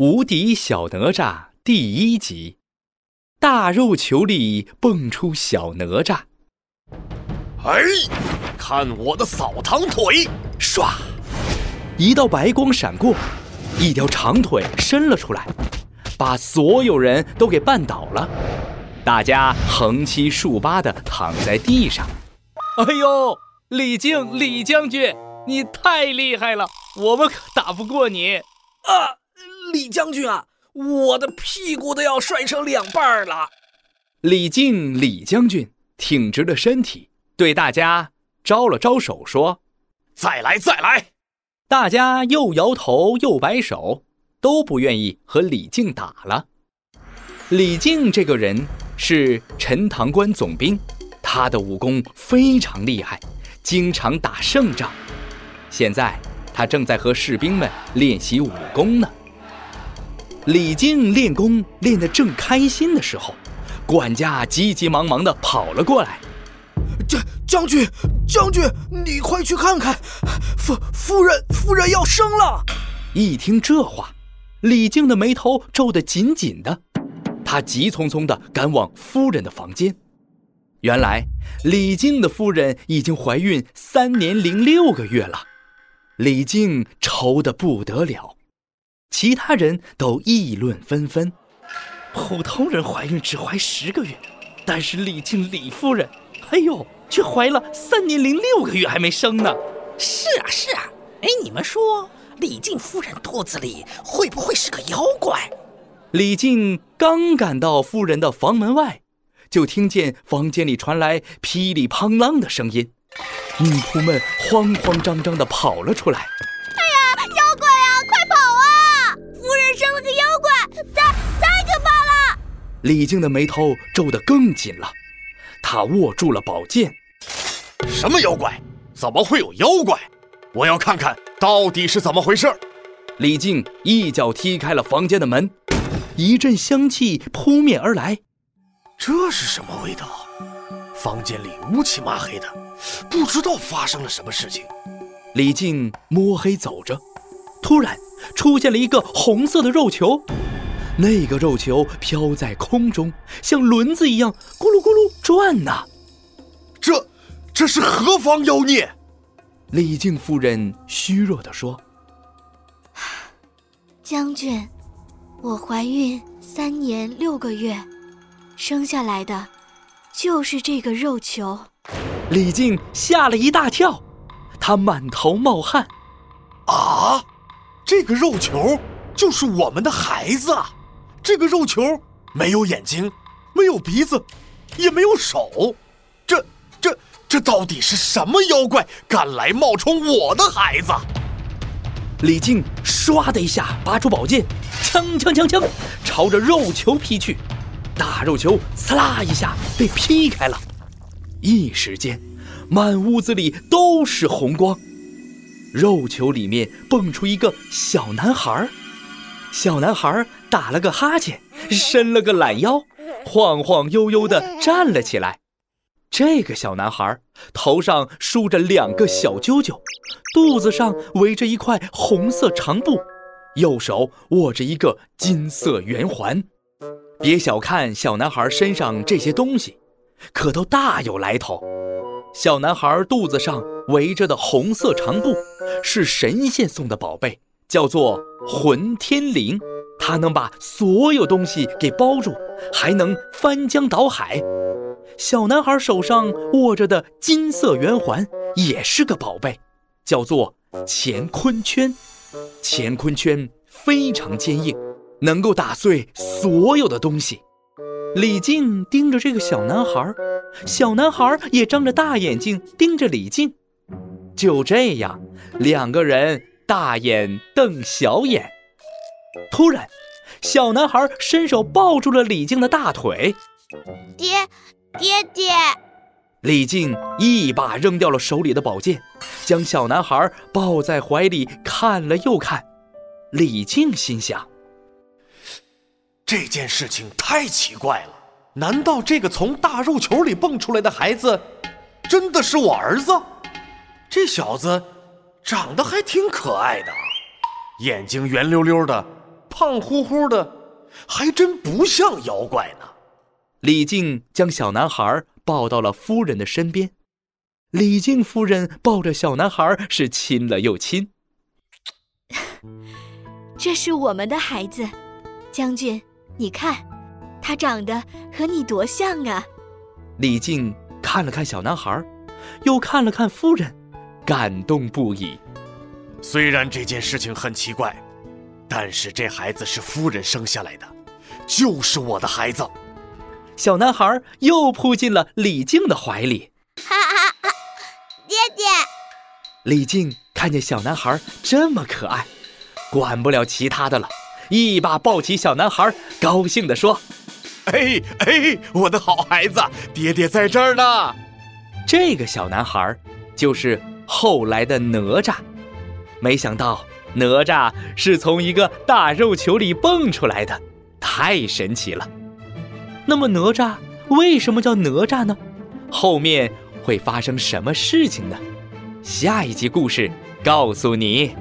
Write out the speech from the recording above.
无敌小哪吒第一集，大肉球里蹦出小哪吒。哎，看我的扫堂腿！唰，一道白光闪过，一条长腿伸了出来，把所有人都给绊倒了。大家横七竖八的躺在地上。哎呦，李靖，李将军，你太厉害了，我们可打不过你啊！李将军啊，我的屁股都要摔成两半了。李靖，李将军挺直了身体，对大家招了招手，说：“再来，再来。”大家又摇头又摆手，都不愿意和李靖打了。李靖这个人是陈塘关总兵，他的武功非常厉害，经常打胜仗。现在他正在和士兵们练习武功呢。李靖练功练得正开心的时候，管家急急忙忙地跑了过来。将将军，将军，你快去看看，夫夫人夫人要生了！一听这话，李靖的眉头皱得紧紧的，他急匆匆地赶往夫人的房间。原来，李靖的夫人已经怀孕三年零六个月了，李靖愁得不得了。其他人都议论纷纷。普通人怀孕只怀十个月，但是李靖李夫人，哎呦，却怀了三年零六个月还没生呢。是啊，是啊。哎，你们说李靖夫人肚子里会不会是个妖怪？李靖刚赶到夫人的房门外，就听见房间里传来噼里啪啦的声音，女仆们慌慌张张地跑了出来。李靖的眉头皱得更紧了，他握住了宝剑。什么妖怪？怎么会有妖怪？我要看看到底是怎么回事。李靖一脚踢开了房间的门，一阵香气扑面而来。这是什么味道？房间里乌漆麻黑的，不知道发生了什么事情。李靖摸黑走着，突然出现了一个红色的肉球。那个肉球飘在空中，像轮子一样咕噜咕噜转呐。这，这是何方妖孽？李靖夫人虚弱地说：“ 将军，我怀孕三年六个月，生下来的，就是这个肉球。”李靖吓了一大跳，他满头冒汗。啊，这个肉球就是我们的孩子啊！这个肉球没有眼睛，没有鼻子，也没有手，这、这、这到底是什么妖怪敢来冒充我的孩子？李靖唰的一下拔出宝剑，锵锵锵锵，朝着肉球劈去。大肉球刺啦一下被劈开了，一时间，满屋子里都是红光。肉球里面蹦出一个小男孩。小男孩打了个哈欠，伸了个懒腰，晃晃悠悠地站了起来。这个小男孩头上梳着两个小揪揪，肚子上围着一块红色长布，右手握着一个金色圆环。别小看小男孩身上这些东西，可都大有来头。小男孩肚子上围着的红色长布，是神仙送的宝贝。叫做混天绫，它能把所有东西给包住，还能翻江倒海。小男孩手上握着的金色圆环也是个宝贝，叫做乾坤圈。乾坤圈非常坚硬，能够打碎所有的东西。李靖盯着这个小男孩，小男孩也张着大眼睛盯着李靖。就这样，两个人。大眼瞪小眼，突然，小男孩伸手抱住了李靖的大腿。爹，爹爹！李靖一把扔掉了手里的宝剑，将小男孩抱在怀里看了又看。李靖心想：这件事情太奇怪了，难道这个从大肉球里蹦出来的孩子，真的是我儿子？这小子。长得还挺可爱的，眼睛圆溜溜的，胖乎乎的，还真不像妖怪呢。李靖将小男孩抱到了夫人的身边，李靖夫人抱着小男孩是亲了又亲。这是我们的孩子，将军，你看，他长得和你多像啊！李靖看了看小男孩，又看了看夫人，感动不已。虽然这件事情很奇怪，但是这孩子是夫人生下来的，就是我的孩子。小男孩又扑进了李靖的怀里。哈哈哈！爹爹！李靖看见小男孩这么可爱。管不了其他的了，一把抱起小男孩，高兴地说：“哎哎，我的好孩子，爹爹在这儿呢。”这个小男孩就是后来的哪吒。没想到哪吒是从一个大肉球里蹦出来的，太神奇了。那么哪吒为什么叫哪吒呢？后面会发生什么事情呢？下一集故事告诉你。